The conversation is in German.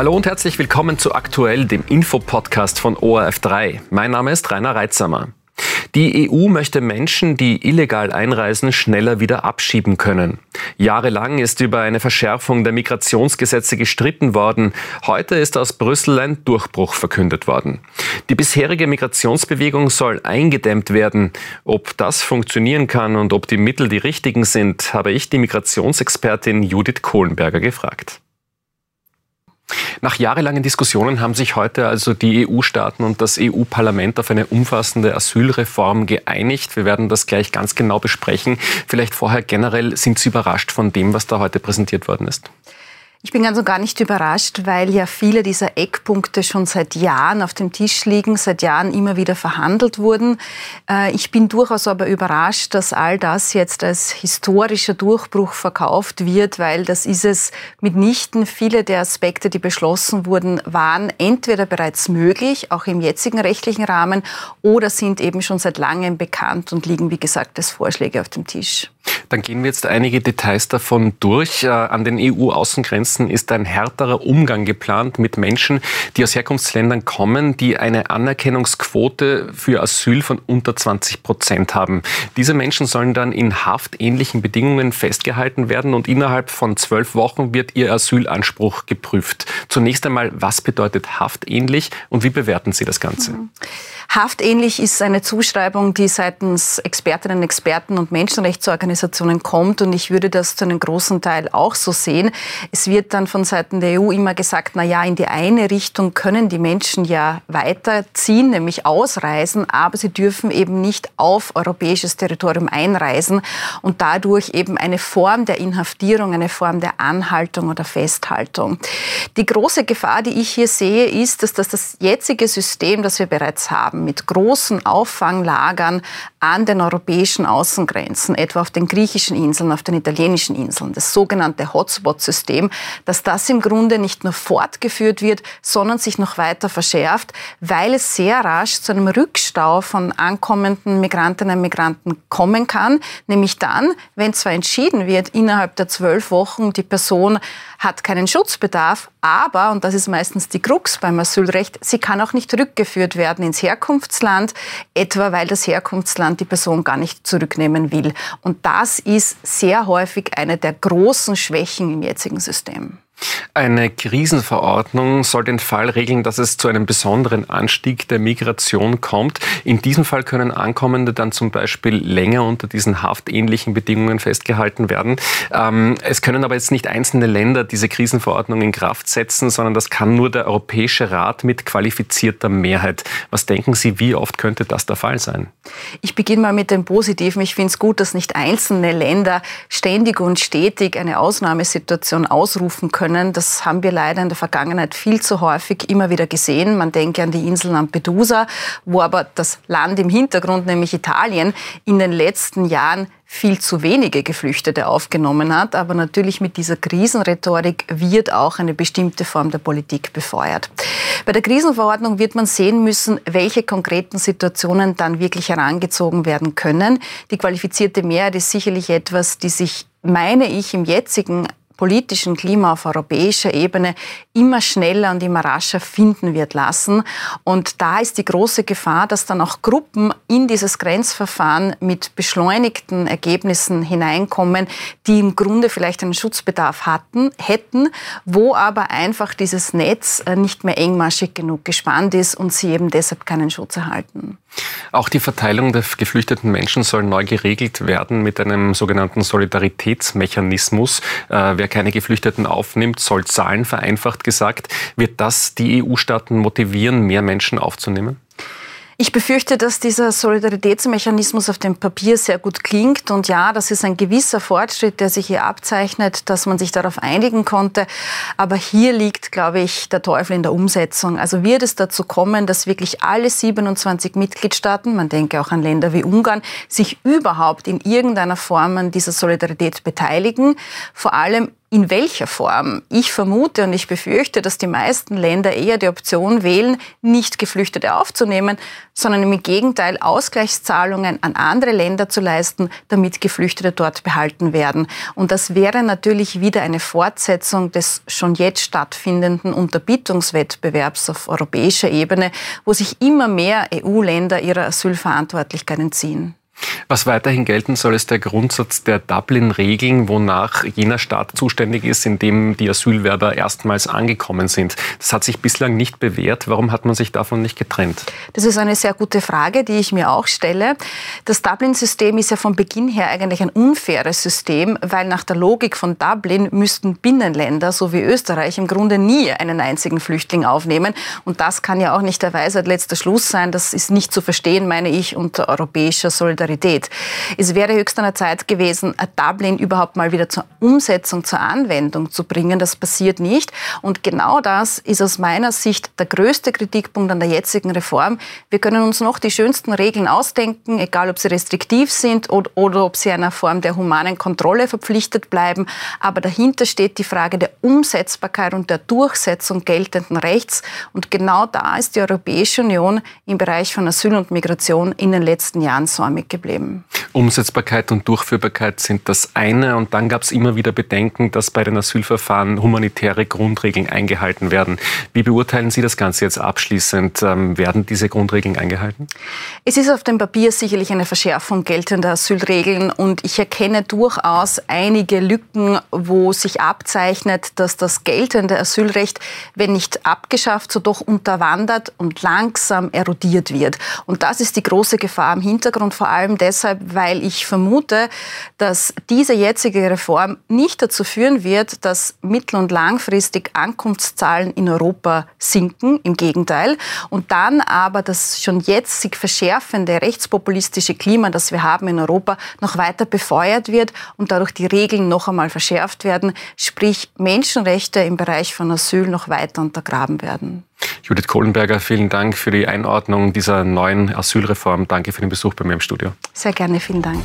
Hallo und herzlich willkommen zu Aktuell, dem Infopodcast von ORF3. Mein Name ist Rainer Reitsamer. Die EU möchte Menschen, die illegal einreisen, schneller wieder abschieben können. Jahrelang ist über eine Verschärfung der Migrationsgesetze gestritten worden. Heute ist aus Brüssel ein Durchbruch verkündet worden. Die bisherige Migrationsbewegung soll eingedämmt werden. Ob das funktionieren kann und ob die Mittel die richtigen sind, habe ich die Migrationsexpertin Judith Kohlenberger gefragt. Nach jahrelangen Diskussionen haben sich heute also die EU-Staaten und das EU-Parlament auf eine umfassende Asylreform geeinigt. Wir werden das gleich ganz genau besprechen. Vielleicht vorher generell, sind Sie überrascht von dem, was da heute präsentiert worden ist? Ich bin ganz und gar nicht überrascht, weil ja viele dieser Eckpunkte schon seit Jahren auf dem Tisch liegen, seit Jahren immer wieder verhandelt wurden. Äh, ich bin durchaus aber überrascht, dass all das jetzt als historischer Durchbruch verkauft wird, weil das ist es mitnichten. Viele der Aspekte, die beschlossen wurden, waren entweder bereits möglich, auch im jetzigen rechtlichen Rahmen, oder sind eben schon seit langem bekannt und liegen, wie gesagt, als Vorschläge auf dem Tisch. Dann gehen wir jetzt einige Details davon durch. Äh, an den EU-Außengrenzen ist ein härterer Umgang geplant mit Menschen, die aus Herkunftsländern kommen, die eine Anerkennungsquote für Asyl von unter 20 Prozent haben. Diese Menschen sollen dann in haftähnlichen Bedingungen festgehalten werden und innerhalb von zwölf Wochen wird ihr Asylanspruch geprüft. Zunächst einmal, was bedeutet haftähnlich und wie bewerten Sie das Ganze? Mhm. Haftähnlich ist eine Zuschreibung, die seitens Expertinnen, Experten und Menschenrechtsorganisationen kommt. Und ich würde das zu einem großen Teil auch so sehen. Es wird dann von Seiten der EU immer gesagt, na ja, in die eine Richtung können die Menschen ja weiterziehen, nämlich ausreisen, aber sie dürfen eben nicht auf europäisches Territorium einreisen und dadurch eben eine Form der Inhaftierung, eine Form der Anhaltung oder Festhaltung. Die große Gefahr, die ich hier sehe, ist, dass das, das jetzige System, das wir bereits haben, mit großen Auffanglagern an den europäischen Außengrenzen, etwa auf den griechischen Inseln, auf den italienischen Inseln, das sogenannte Hotspot-System, dass das im Grunde nicht nur fortgeführt wird, sondern sich noch weiter verschärft, weil es sehr rasch zu einem Rückstau von ankommenden Migrantinnen und Migranten kommen kann, nämlich dann, wenn zwar entschieden wird, innerhalb der zwölf Wochen die Person hat keinen Schutzbedarf, aber, und das ist meistens die Krux beim Asylrecht, sie kann auch nicht rückgeführt werden ins Herkunftsland, etwa weil das Herkunftsland die Person gar nicht zurücknehmen will. Und das ist sehr häufig eine der großen Schwächen im jetzigen System. Eine Krisenverordnung soll den Fall regeln, dass es zu einem besonderen Anstieg der Migration kommt. In diesem Fall können Ankommende dann zum Beispiel länger unter diesen haftähnlichen Bedingungen festgehalten werden. Ähm, es können aber jetzt nicht einzelne Länder diese Krisenverordnung in Kraft setzen, sondern das kann nur der Europäische Rat mit qualifizierter Mehrheit. Was denken Sie, wie oft könnte das der Fall sein? Ich beginne mal mit dem Positiven. Ich finde es gut, dass nicht einzelne Länder ständig und stetig eine Ausnahmesituation ausrufen können können. Das haben wir leider in der Vergangenheit viel zu häufig immer wieder gesehen. Man denke an die Insel Lampedusa, wo aber das Land im Hintergrund, nämlich Italien, in den letzten Jahren viel zu wenige Geflüchtete aufgenommen hat. Aber natürlich mit dieser Krisenrhetorik wird auch eine bestimmte Form der Politik befeuert. Bei der Krisenverordnung wird man sehen müssen, welche konkreten Situationen dann wirklich herangezogen werden können. Die qualifizierte Mehrheit ist sicherlich etwas, die sich meine ich, im jetzigen politischen Klima auf europäischer Ebene immer schneller und immer rascher finden wird lassen. Und da ist die große Gefahr, dass dann auch Gruppen in dieses Grenzverfahren mit beschleunigten Ergebnissen hineinkommen, die im Grunde vielleicht einen Schutzbedarf hatten, hätten, wo aber einfach dieses Netz äh, nicht mehr engmaschig genug gespannt ist und sie eben deshalb keinen Schutz erhalten. Auch die Verteilung der geflüchteten Menschen soll neu geregelt werden mit einem sogenannten Solidaritätsmechanismus. Äh, wer keine Geflüchteten aufnimmt, soll zahlen, vereinfacht gesagt. Wird das die EU-Staaten motivieren, mehr Menschen aufzunehmen? Ich befürchte, dass dieser Solidaritätsmechanismus auf dem Papier sehr gut klingt. Und ja, das ist ein gewisser Fortschritt, der sich hier abzeichnet, dass man sich darauf einigen konnte. Aber hier liegt, glaube ich, der Teufel in der Umsetzung. Also wird es dazu kommen, dass wirklich alle 27 Mitgliedstaaten, man denke auch an Länder wie Ungarn, sich überhaupt in irgendeiner Form an dieser Solidarität beteiligen. Vor allem In welcher Form? Ich vermute und ich befürchte, dass die meisten Länder eher die Option wählen, nicht Geflüchtete aufzunehmen, sondern im Gegenteil Ausgleichszahlungen an andere Länder zu leisten, damit Geflüchtete dort behalten werden. Und das wäre natürlich wieder eine Fortsetzung des schon jetzt stattfindenden Unterbietungswettbewerbs auf europäischer Ebene, wo sich immer mehr EU-Länder ihrer Asylverantwortlichkeit entziehen. Was weiterhin gelten soll, ist der Grundsatz der Dublin-Regeln, wonach jener Staat zuständig ist, in dem die Asylwerber erstmals angekommen sind. Das hat sich bislang nicht bewährt. Warum hat man sich davon nicht getrennt? Das ist eine sehr gute Frage, die ich mir auch stelle. Das Dublin-System ist ja von Beginn her eigentlich ein unfaires System, weil nach der Logik von Dublin müssten Binnenländer, so wie Österreich, im Grunde nie einen einzigen Flüchtling aufnehmen. Und das kann ja auch nicht der Weisheit letzter Schluss sein. Das ist nicht zu verstehen, meine ich, unter europäischer Solidarität. Solidarität. Es wäre höchst an der Zeit gewesen, Dublin überhaupt mal wieder zur Umsetzung, zur Anwendung zu bringen. Das passiert nicht. Und genau das ist aus meiner Sicht der größte Kritikpunkt an der jetzigen Reform. Wir können uns noch die schönsten Regeln ausdenken, egal ob sie restriktiv sind oder, oder ob sie einer Form der humanen Kontrolle verpflichtet bleiben. Aber dahinter steht die Frage der Umsetzbarkeit und der Durchsetzung geltenden Rechts. Und genau da ist die Europäische Union im Bereich von Asyl und Migration in den letzten Jahren säumig geblieben. Umsetzbarkeit und Durchführbarkeit sind das eine. Und dann gab es immer wieder Bedenken, dass bei den Asylverfahren humanitäre Grundregeln eingehalten werden. Wie beurteilen Sie das Ganze jetzt abschließend? Ähm, werden diese Grundregeln eingehalten? Es ist auf dem Papier sicherlich eine Verschärfung geltender Asylregeln. Und ich erkenne durchaus einige Lücken, wo sich abzeichnet, dass das geltende Asylrecht, wenn nicht abgeschafft, so doch unterwandert und langsam erodiert wird. Und das ist die große Gefahr im Hintergrund, vor allem allem deshalb, weil ich vermute, dass diese jetzige Reform nicht dazu führen wird, dass mittel- und langfristig Ankunftszahlen in Europa sinken, im Gegenteil. Und dann aber das schon jetzt sich verschärfende rechtspopulistische Klima, das wir haben in Europa, noch weiter befeuert wird und dadurch die Regeln noch einmal verschärft werden, sprich Menschenrechte im Bereich von Asyl noch weiter untergraben werden. Judith Kohlenberger, vielen Dank für die Einordnung dieser neuen Asylreform. Danke für den Besuch bei mir im Studio. Sehr gerne, vielen Dank.